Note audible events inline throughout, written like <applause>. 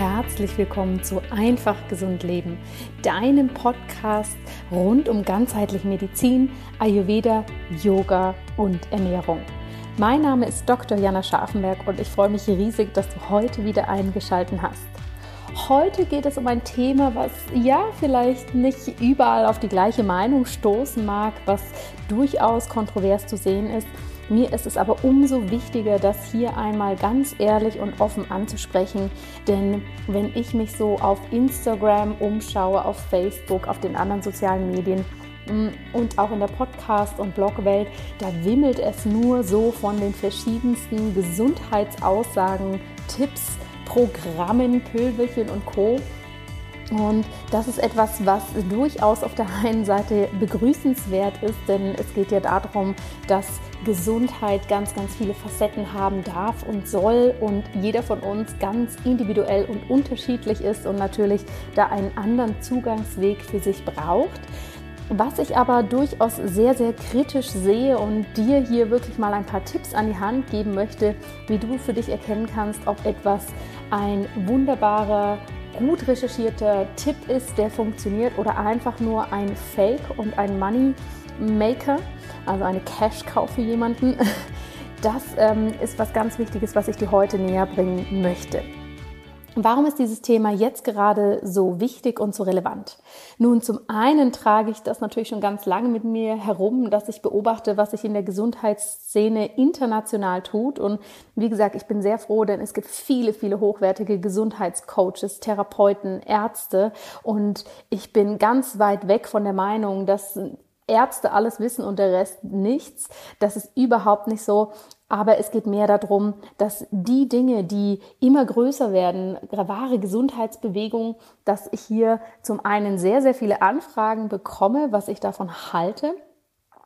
herzlich willkommen zu Einfach Gesund Leben, deinem Podcast rund um ganzheitliche Medizin, Ayurveda, Yoga und Ernährung. Mein Name ist Dr. Jana Scharfenberg und ich freue mich riesig, dass du heute wieder eingeschaltet hast. Heute geht es um ein Thema, was ja vielleicht nicht überall auf die gleiche Meinung stoßen mag, was durchaus kontrovers zu sehen ist. Mir ist es aber umso wichtiger, das hier einmal ganz ehrlich und offen anzusprechen, denn wenn ich mich so auf Instagram umschaue, auf Facebook, auf den anderen sozialen Medien, mm, und auch in der Podcast- und Blogwelt, da wimmelt es nur so von den verschiedensten Gesundheitsaussagen, Tipps, Programmen, Pülverchen und Co. Und das ist etwas, was durchaus auf der einen Seite begrüßenswert ist, denn es geht ja darum, dass Gesundheit ganz, ganz viele Facetten haben darf und soll und jeder von uns ganz individuell und unterschiedlich ist und natürlich da einen anderen Zugangsweg für sich braucht. Was ich aber durchaus sehr, sehr kritisch sehe und dir hier wirklich mal ein paar Tipps an die Hand geben möchte, wie du für dich erkennen kannst, ob etwas ein wunderbarer, gut recherchierter Tipp ist, der funktioniert oder einfach nur ein Fake und ein Money Maker, also eine Cash-Cow für jemanden. <laughs> Das ähm, ist was ganz Wichtiges, was ich dir heute näher bringen möchte. Warum ist dieses Thema jetzt gerade so wichtig und so relevant? Nun, zum einen trage ich das natürlich schon ganz lange mit mir herum, dass ich beobachte, was sich in der Gesundheitsszene international tut. Und wie gesagt, ich bin sehr froh, denn es gibt viele, viele hochwertige Gesundheitscoaches, Therapeuten, Ärzte. Und ich bin ganz weit weg von der Meinung, dass Ärzte alles wissen und der Rest nichts. Das ist überhaupt nicht so. Aber es geht mehr darum, dass die Dinge, die immer größer werden, wahre Gesundheitsbewegung, dass ich hier zum einen sehr, sehr viele Anfragen bekomme, was ich davon halte.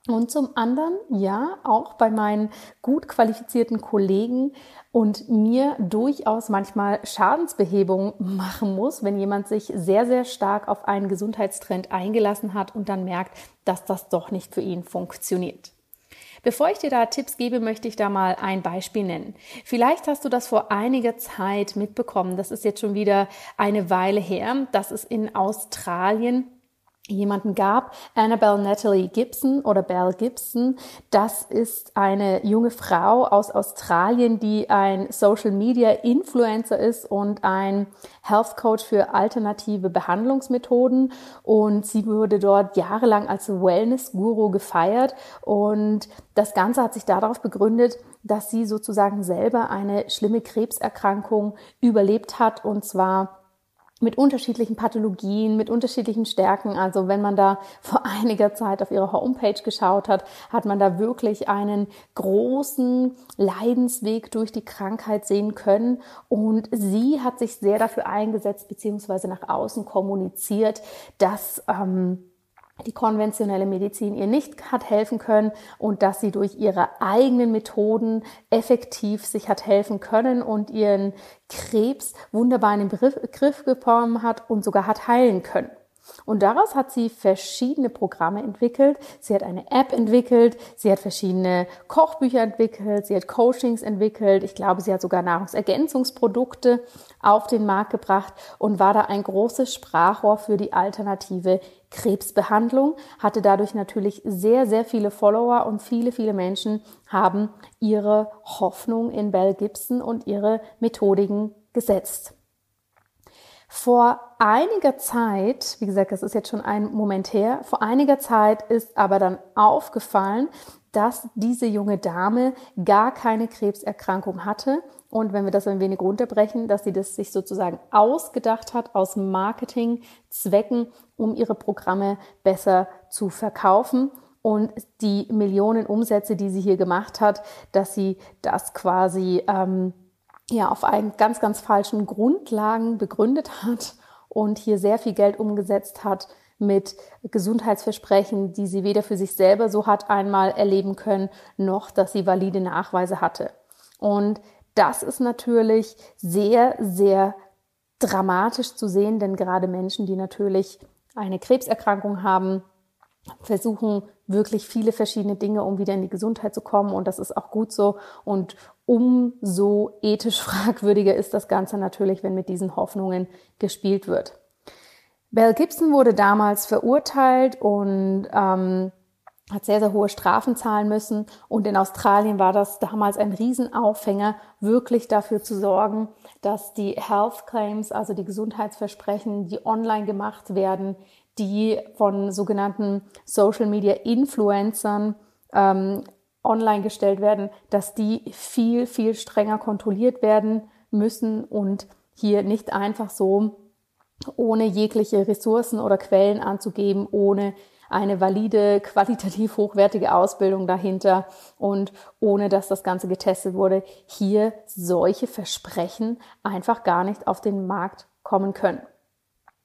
Und zum anderen, ja, auch bei meinen gut qualifizierten Kollegen und mir durchaus manchmal Schadensbehebung machen muss, wenn jemand sich sehr, sehr stark auf einen Gesundheitstrend eingelassen hat und dann merkt, dass das doch nicht für ihn funktioniert. Bevor ich dir da Tipps gebe, möchte ich da mal ein Beispiel nennen. Vielleicht hast du das vor einiger Zeit mitbekommen. Das ist jetzt schon wieder eine Weile her. Das ist in Australien jemanden gab, Annabelle Natalie Gibson oder Belle Gibson. Das ist eine junge Frau aus Australien, die ein Social Media Influencer ist und ein Health Coach für alternative Behandlungsmethoden. Und sie wurde dort jahrelang als Wellness Guru gefeiert. Und das Ganze hat sich darauf begründet, dass sie sozusagen selber eine schlimme Krebserkrankung überlebt hat und zwar mit unterschiedlichen Pathologien, mit unterschiedlichen Stärken. Also wenn man da vor <laughs> einiger Zeit auf ihre Homepage geschaut hat, hat man da wirklich einen großen Leidensweg durch die Krankheit sehen können. Und sie hat sich sehr dafür eingesetzt, beziehungsweise nach außen kommuniziert, dass ähm, die konventionelle Medizin ihr nicht hat helfen können und dass sie durch ihre eigenen Methoden effektiv sich hat helfen können und ihren Krebs wunderbar in den Griff bekommen hat und sogar hat heilen können. Und daraus hat sie verschiedene Programme entwickelt. Sie hat eine App entwickelt, sie hat verschiedene Kochbücher entwickelt, sie hat Coachings entwickelt. Ich glaube, sie hat sogar Nahrungsergänzungsprodukte auf den Markt gebracht und war da ein großes Sprachrohr für die alternative Krebsbehandlung, hatte dadurch natürlich sehr, sehr viele Follower und viele, viele Menschen haben ihre Hoffnung in Bell Gibson und ihre Methodiken gesetzt. Vor einiger Zeit, wie gesagt, das ist jetzt schon ein Moment her, vor einiger Zeit ist aber dann aufgefallen, dass diese junge Dame gar keine Krebserkrankung hatte. Und wenn wir das ein wenig runterbrechen, dass sie das sich sozusagen ausgedacht hat aus Marketingzwecken, um ihre Programme besser zu verkaufen. Und die Millionen Umsätze, die sie hier gemacht hat, dass sie das quasi ähm, ja auf einen ganz, ganz falschen Grundlagen begründet hat und hier sehr viel Geld umgesetzt hat mit Gesundheitsversprechen, die sie weder für sich selber so hat einmal erleben können, noch dass sie valide Nachweise hatte. Und das ist natürlich sehr, sehr dramatisch zu sehen, denn gerade Menschen, die natürlich eine Krebserkrankung haben, versuchen wirklich viele verschiedene Dinge, um wieder in die Gesundheit zu kommen. Und das ist auch gut so. Und umso ethisch <laughs> fragwürdiger ist das Ganze natürlich, wenn mit diesen Hoffnungen gespielt wird. Bell Gibson wurde damals verurteilt und ähm, hat sehr, sehr hohe Strafen zahlen müssen. Und in Australien war das damals ein Riesenaufhänger, wirklich dafür zu sorgen, dass die Health Claims, also die Gesundheitsversprechen, die online gemacht werden, die von sogenannten Social Media Influencern ähm, online gestellt werden, dass die viel, viel strenger kontrolliert werden müssen und hier nicht einfach so ohne jegliche Ressourcen oder Quellen anzugeben, ohne eine valide, qualitativ hochwertige Ausbildung dahinter und ohne dass das Ganze getestet wurde, hier solche Versprechen einfach gar nicht auf den Markt kommen können.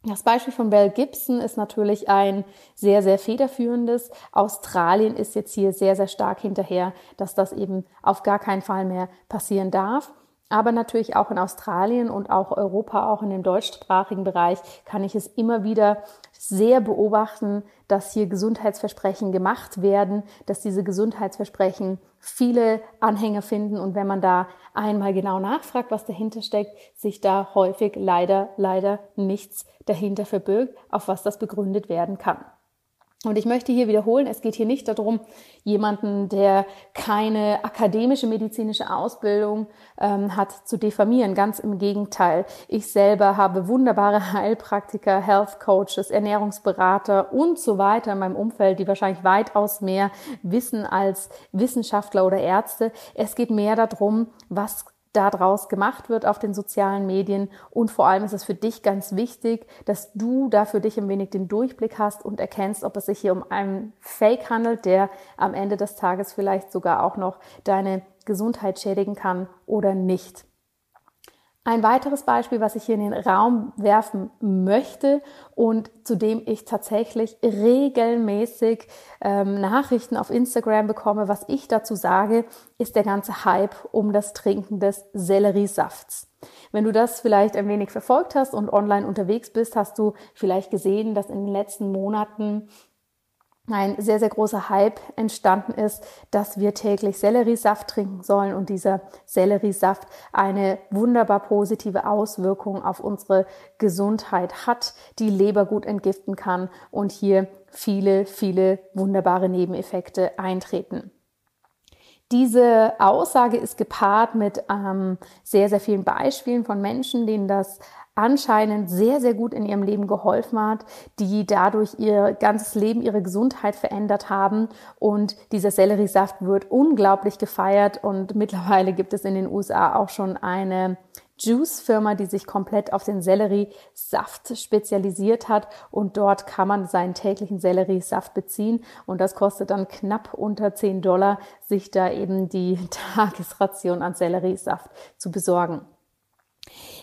Das Beispiel von Bell Gibson ist natürlich ein sehr, sehr federführendes. Australien ist jetzt hier sehr, sehr stark hinterher, dass das eben auf gar keinen Fall mehr passieren darf. Aber natürlich auch in Australien und auch Europa, auch in dem deutschsprachigen Bereich, kann ich es immer wieder sehr beobachten, dass hier Gesundheitsversprechen gemacht werden, dass diese Gesundheitsversprechen viele Anhänger finden und wenn man da einmal genau nachfragt, was dahinter steckt, sich da häufig leider, leider nichts dahinter verbirgt, auf was das begründet werden kann. Und ich möchte hier wiederholen, es geht hier nicht darum, jemanden, der keine akademische medizinische Ausbildung ähm, hat, zu diffamieren. Ganz im Gegenteil. Ich selber habe wunderbare <laughs> Heilpraktiker, Health Coaches, Ernährungsberater und so weiter in meinem Umfeld, die wahrscheinlich weitaus mehr wissen als Wissenschaftler oder Ärzte. Es geht mehr darum, was daraus gemacht wird auf den sozialen Medien. Und vor allem ist es für dich ganz wichtig, dass du da für dich ein wenig den Durchblick hast und erkennst, ob es sich hier um einen Fake handelt, der am Ende des Tages vielleicht sogar auch noch deine Gesundheit schädigen kann oder nicht. Ein weiteres Beispiel, was ich hier in den Raum werfen möchte und zu dem ich tatsächlich regelmäßig ähm, Nachrichten auf Instagram bekomme, was ich dazu sage, ist der ganze Hype um das Trinken des Selleriesafts. Wenn du das vielleicht ein wenig verfolgt hast und online unterwegs bist, hast du vielleicht gesehen, dass in den letzten Monaten ein sehr, sehr großer Hype entstanden ist, dass wir täglich Selleriesaft trinken sollen und dieser Selleriesaft eine wunderbar positive Auswirkung auf unsere Gesundheit hat, die Leber gut entgiften kann und hier viele, viele wunderbare Nebeneffekte eintreten. Diese Aussage ist gepaart mit ähm, sehr, sehr vielen Beispielen von Menschen, denen das anscheinend sehr, sehr gut in ihrem Leben geholfen hat, die dadurch ihr ganzes Leben, ihre Gesundheit verändert haben. Und dieser Selleriesaft wird unglaublich gefeiert und <laughs> mittlerweile gibt es in den USA auch schon eine Juice-Firma, die sich komplett auf den Selleriesaft spezialisiert hat und dort kann man seinen täglichen Selleriesaft beziehen und das kostet dann knapp unter 10 Dollar, sich da eben die <laughs> Tagesration an Selleriesaft zu besorgen.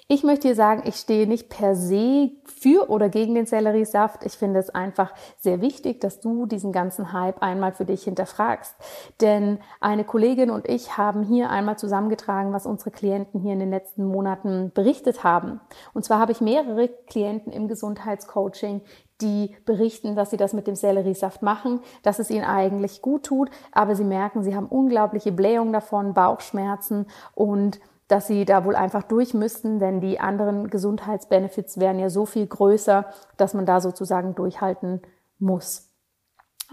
Ich möchte hier sagen, ich stehe nicht per se für oder gegen den Selleriesaft. Ich finde es einfach sehr wichtig, dass du diesen ganzen Hype einmal für dich hinterfragst. Denn eine Kollegin und ich haben hier einmal zusammengetragen, was unsere Klienten hier in den letzten Monaten berichtet haben. Und zwar habe ich mehrere Klienten im Gesundheitscoaching, die berichten, dass sie das mit dem Selleriesaft machen, dass es ihnen eigentlich gut tut, aber sie merken, sie haben unglaubliche Blähungen davon, Bauchschmerzen und dass sie da wohl einfach durch müssten, denn die anderen Gesundheitsbenefits wären ja so viel größer, dass man da sozusagen durchhalten muss.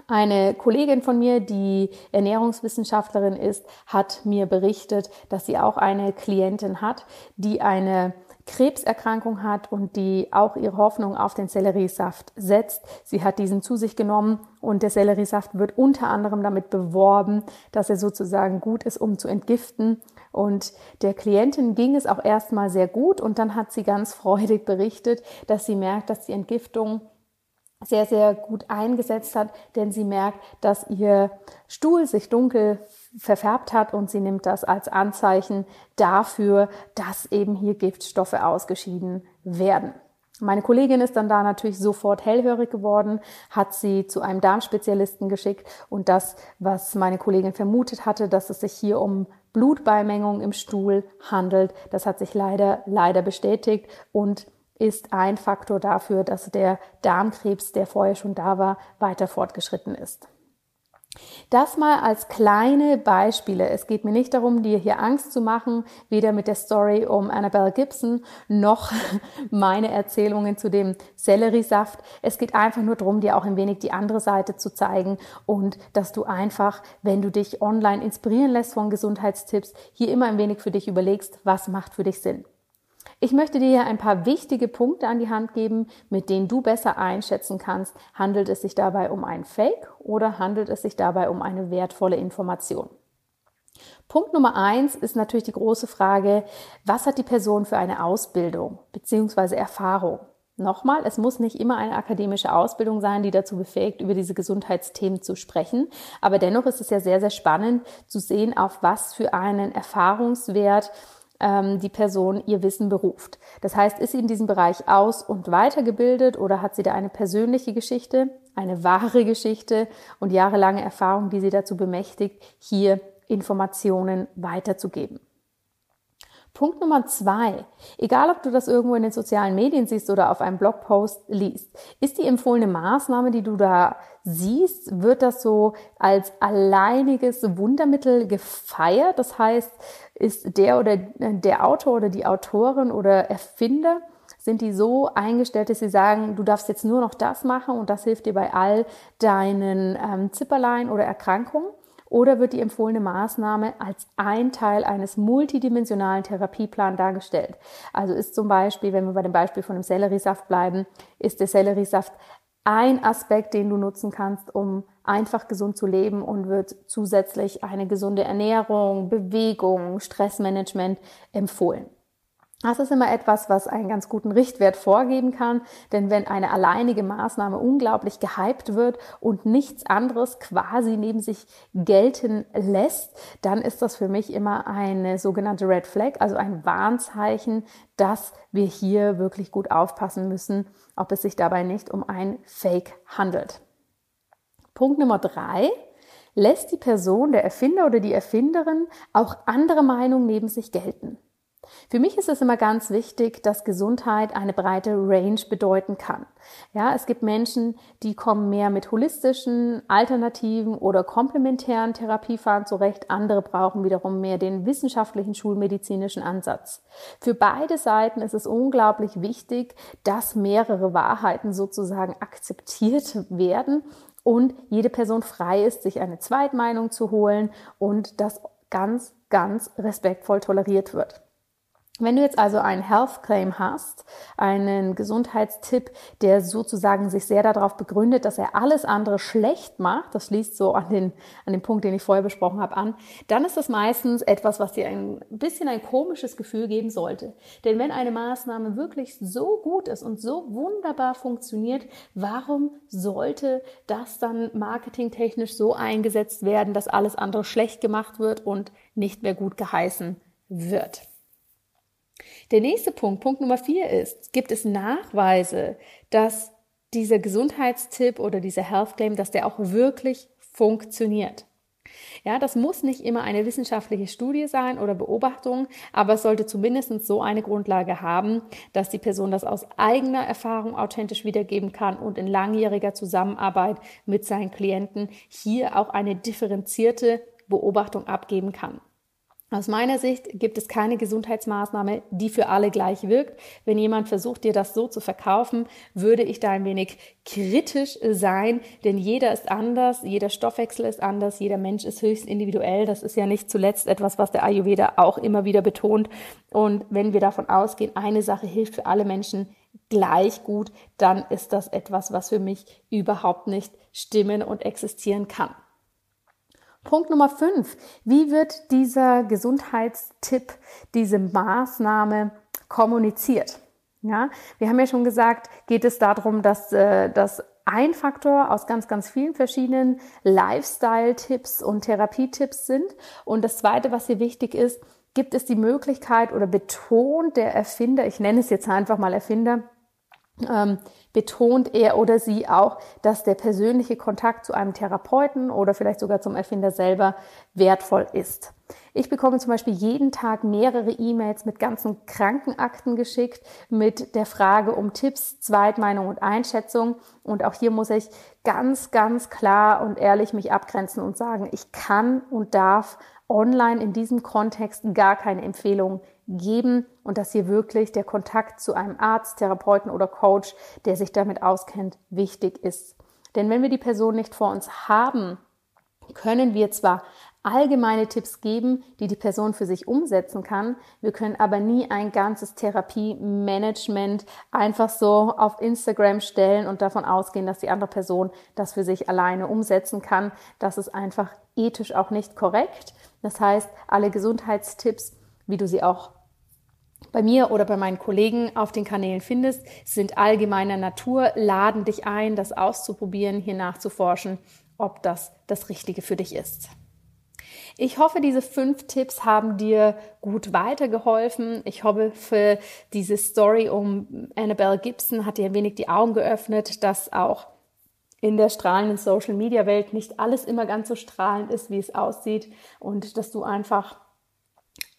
Eine Kollegin von mir, die Ernährungswissenschaftlerin ist, hat mir berichtet, dass sie auch eine Klientin hat, die eine Krebserkrankung hat und die auch ihre Hoffnung auf den Selleriesaft setzt. Sie hat diesen zu sich genommen und der Selleriesaft wird unter anderem damit beworben, dass er sozusagen gut ist, um zu entgiften. Und der Klientin ging es auch erstmal sehr gut und dann hat sie ganz <laughs> freudig berichtet, dass sie merkt, dass die Entgiftung sehr, sehr gut eingesetzt hat, denn sie merkt, dass ihr Stuhl sich dunkel verfärbt hat und sie nimmt das als Anzeichen dafür, dass eben hier Giftstoffe ausgeschieden werden. Meine Kollegin ist dann da natürlich sofort hellhörig geworden, hat sie zu einem Darmspezialisten geschickt und das, was meine Kollegin vermutet hatte, dass es sich hier um Blutbeimengung im Stuhl handelt, das hat sich leider, leider bestätigt und ist ein Faktor dafür, dass der Darmkrebs, der vorher schon da war, weiter fortgeschritten ist. Das mal als kleine Beispiele. Es geht mir nicht darum, dir hier Angst zu machen, weder mit der Story um Annabelle Gibson noch <laughs> meine Erzählungen zu dem Selleriesaft. Es geht einfach nur darum, dir auch ein wenig die andere Seite zu zeigen und dass du einfach, wenn du dich online inspirieren lässt von Gesundheitstipps, hier immer ein wenig für dich überlegst, was macht für dich Sinn. Ich möchte dir ein paar wichtige Punkte an die Hand geben, mit denen du besser einschätzen kannst, handelt es sich dabei um ein Fake oder handelt es sich dabei um eine wertvolle Information. Punkt Nummer eins ist natürlich die große Frage, was hat die Person für eine Ausbildung bzw. Erfahrung? Nochmal, es muss nicht immer eine akademische Ausbildung sein, die dazu befähigt, über diese Gesundheitsthemen zu sprechen. Aber dennoch ist es ja sehr, sehr spannend zu sehen, auf was für einen Erfahrungswert ähm, die Person ihr Wissen beruft. Das heißt, ist sie in diesem Bereich aus- und weitergebildet oder hat sie da eine persönliche Geschichte, eine wahre Geschichte und jahrelange Erfahrung, die sie dazu bemächtigt, hier Informationen weiterzugeben. Punkt Nummer zwei. Egal, ob du das irgendwo in den sozialen Medien siehst oder auf einem Blogpost liest, ist die empfohlene Maßnahme, die du da siehst, wird das so als alleiniges Wundermittel gefeiert? Das heißt, ist der oder der Autor oder die Autorin oder Erfinder sind die so eingestellt, dass sie sagen, du darfst jetzt nur noch das machen und das hilft dir bei all deinen ähm, Zipperlein oder Erkrankungen? oder wird die empfohlene Maßnahme als ein Teil eines multidimensionalen Therapieplans dargestellt. Also ist zum Beispiel, wenn wir bei dem Beispiel von dem Selleriesaft bleiben, ist der Selleriesaft ein Aspekt, den du nutzen kannst, um einfach gesund zu leben und wird zusätzlich eine gesunde Ernährung, Bewegung, Stressmanagement empfohlen. Das ist immer etwas, was einen ganz guten Richtwert vorgeben kann, denn wenn eine alleinige Maßnahme unglaublich gehypt wird und nichts anderes quasi neben sich gelten lässt, dann ist das für mich immer eine sogenannte Red Flag, also ein Warnzeichen, dass wir hier wirklich gut aufpassen müssen, ob es sich dabei nicht um ein Fake handelt. Punkt Nummer drei. Lässt die Person, der Erfinder oder die Erfinderin auch andere Meinungen neben sich gelten? Für mich ist es immer ganz wichtig, dass Gesundheit eine breite Range bedeuten kann. Ja, es gibt Menschen, die kommen mehr mit holistischen, alternativen oder komplementären Therapiefahren zurecht. Andere brauchen wiederum mehr den wissenschaftlichen schulmedizinischen Ansatz. Für beide Seiten ist es unglaublich wichtig, dass mehrere Wahrheiten sozusagen akzeptiert werden und jede Person frei ist, sich eine Zweitmeinung zu holen und das ganz, ganz respektvoll toleriert wird. Wenn du jetzt also einen Health Claim hast, einen Gesundheitstipp, der sozusagen sich sehr darauf begründet, dass er alles andere schlecht macht, das schließt so an den, an den Punkt, den ich vorher besprochen habe, an, dann ist das meistens etwas, was dir ein bisschen ein komisches Gefühl geben sollte. Denn wenn eine Maßnahme wirklich so gut ist und so wunderbar funktioniert, warum sollte das dann marketingtechnisch so eingesetzt werden, dass alles andere schlecht gemacht wird und nicht mehr gut geheißen wird? Der nächste Punkt, Punkt Nummer vier ist, gibt es Nachweise, dass dieser Gesundheitstipp oder dieser Health Claim, dass der auch wirklich funktioniert. Ja, das muss nicht immer eine wissenschaftliche Studie sein oder Beobachtung, aber es sollte zumindest so eine Grundlage haben, dass die Person das aus eigener Erfahrung authentisch wiedergeben kann und in langjähriger Zusammenarbeit mit seinen Klienten hier auch eine differenzierte Beobachtung abgeben kann. Aus meiner Sicht gibt es keine Gesundheitsmaßnahme, die für alle gleich wirkt. Wenn jemand versucht, dir das so zu verkaufen, würde ich da ein wenig kritisch sein, denn jeder ist anders, jeder Stoffwechsel ist anders, jeder Mensch ist höchst individuell. Das ist ja nicht zuletzt etwas, was der Ayurveda auch immer wieder betont. Und wenn wir davon ausgehen, eine Sache hilft für alle Menschen gleich gut, dann ist das etwas, was für mich überhaupt nicht stimmen und existieren kann. Punkt Nummer fünf. Wie wird dieser Gesundheitstipp, diese Maßnahme kommuniziert? Ja, wir haben ja schon gesagt, geht es darum, dass äh, das ein Faktor aus ganz, ganz vielen verschiedenen Lifestyle-Tipps und Therapietipps sind. Und das zweite, was hier wichtig ist, gibt es die Möglichkeit oder betont der Erfinder, ich nenne es jetzt einfach mal Erfinder, ähm, betont er oder sie auch, dass der persönliche Kontakt zu einem Therapeuten oder vielleicht sogar zum Erfinder selber wertvoll ist. Ich bekomme zum Beispiel jeden Tag mehrere E-Mails mit ganzen Krankenakten geschickt, mit der Frage um Tipps, Zweitmeinung und Einschätzung. Und auch hier muss ich ganz, ganz klar und ehrlich mich abgrenzen und sagen, ich kann und darf online in diesem Kontext gar keine Empfehlung geben und dass hier wirklich der Kontakt zu einem Arzt, Therapeuten oder Coach, der sich damit auskennt, wichtig ist. Denn wenn wir die Person nicht vor uns haben, können wir zwar allgemeine Tipps geben, die die Person für sich umsetzen kann. Wir können aber nie ein ganzes Therapie-Management einfach so auf Instagram stellen und davon ausgehen, dass die andere Person das für sich alleine umsetzen kann. Das ist einfach ethisch auch nicht korrekt. Das heißt, alle Gesundheitstipps, wie du sie auch bei mir oder bei meinen Kollegen auf den Kanälen findest, sind allgemeiner Natur, laden dich ein, das auszuprobieren, hier nachzuforschen, ob das das Richtige für dich ist. Ich hoffe, diese fünf Tipps haben dir gut weitergeholfen. Ich hoffe, für diese Story um Annabelle Gibson hat dir ein wenig die Augen geöffnet, dass auch in der strahlenden Social Media Welt nicht alles immer ganz so strahlend ist, wie es aussieht und dass du einfach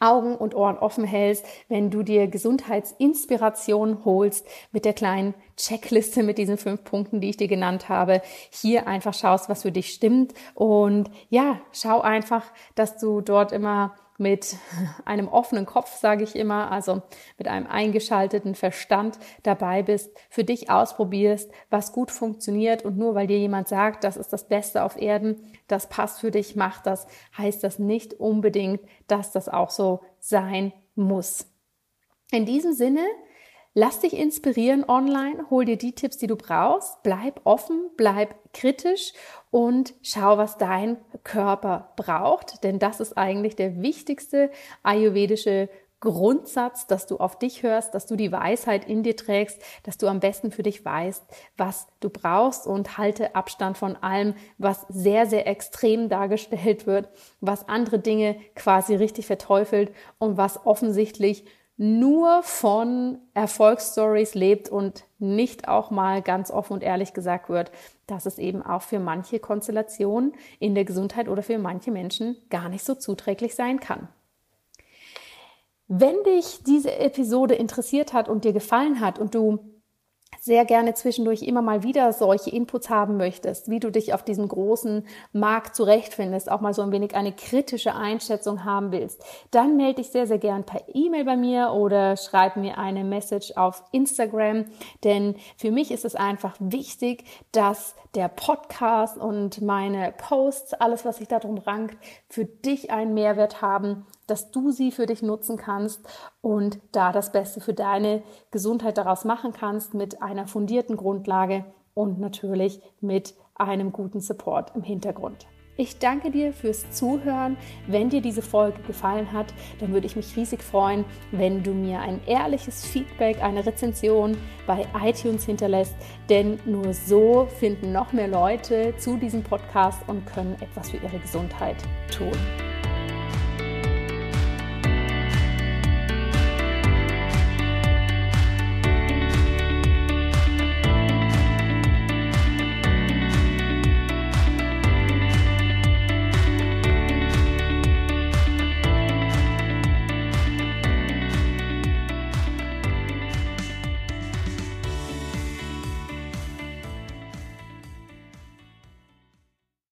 Augen und Ohren offen hältst, wenn du dir Gesundheitsinspiration holst mit der kleinen Checkliste mit diesen fünf Punkten, die ich dir genannt habe. Hier einfach schaust, was für dich stimmt und ja, schau einfach, dass du dort immer mit einem offenen Kopf, sage ich immer, also mit einem eingeschalteten Verstand dabei bist, für dich ausprobierst, was gut funktioniert und nur weil dir jemand sagt, das ist das Beste auf Erden, das passt für dich, mach das, heißt das nicht unbedingt, dass das auch so sein muss. In diesem Sinne Lass dich inspirieren online, hol dir die Tipps, die du brauchst, bleib offen, bleib kritisch und schau, was dein Körper braucht, denn das ist eigentlich der wichtigste ayurvedische Grundsatz, dass du auf dich hörst, dass du die Weisheit in dir trägst, dass du am besten für dich weißt, was du brauchst und halte Abstand von allem, was sehr, sehr extrem dargestellt wird, was andere Dinge quasi richtig verteufelt und was offensichtlich nur von Erfolgsstories lebt und nicht auch mal ganz offen und ehrlich gesagt wird, dass es eben auch für manche Konstellationen in der Gesundheit oder für manche Menschen gar nicht so zuträglich sein kann. Wenn dich diese Episode interessiert hat und dir gefallen hat und du sehr gerne zwischendurch immer mal wieder solche Inputs haben möchtest, wie du dich auf diesem großen Markt zurechtfindest, auch mal so ein wenig eine kritische Einschätzung haben willst, dann melde dich sehr, sehr gern per E-Mail bei mir oder schreib mir eine Message auf Instagram, denn für mich ist es einfach wichtig, dass der Podcast und meine Posts, alles, was sich darum rankt, für dich einen Mehrwert haben, dass du sie für dich nutzen kannst und da das Beste für deine Gesundheit daraus machen kannst mit einer fundierten Grundlage und natürlich mit einem guten Support im Hintergrund. Ich danke dir fürs Zuhören. Wenn dir diese Folge gefallen hat, dann würde ich mich riesig freuen, wenn du mir ein ehrliches Feedback, eine Rezension bei iTunes hinterlässt, denn nur so finden noch mehr Leute zu diesem Podcast und können etwas für ihre Gesundheit tun.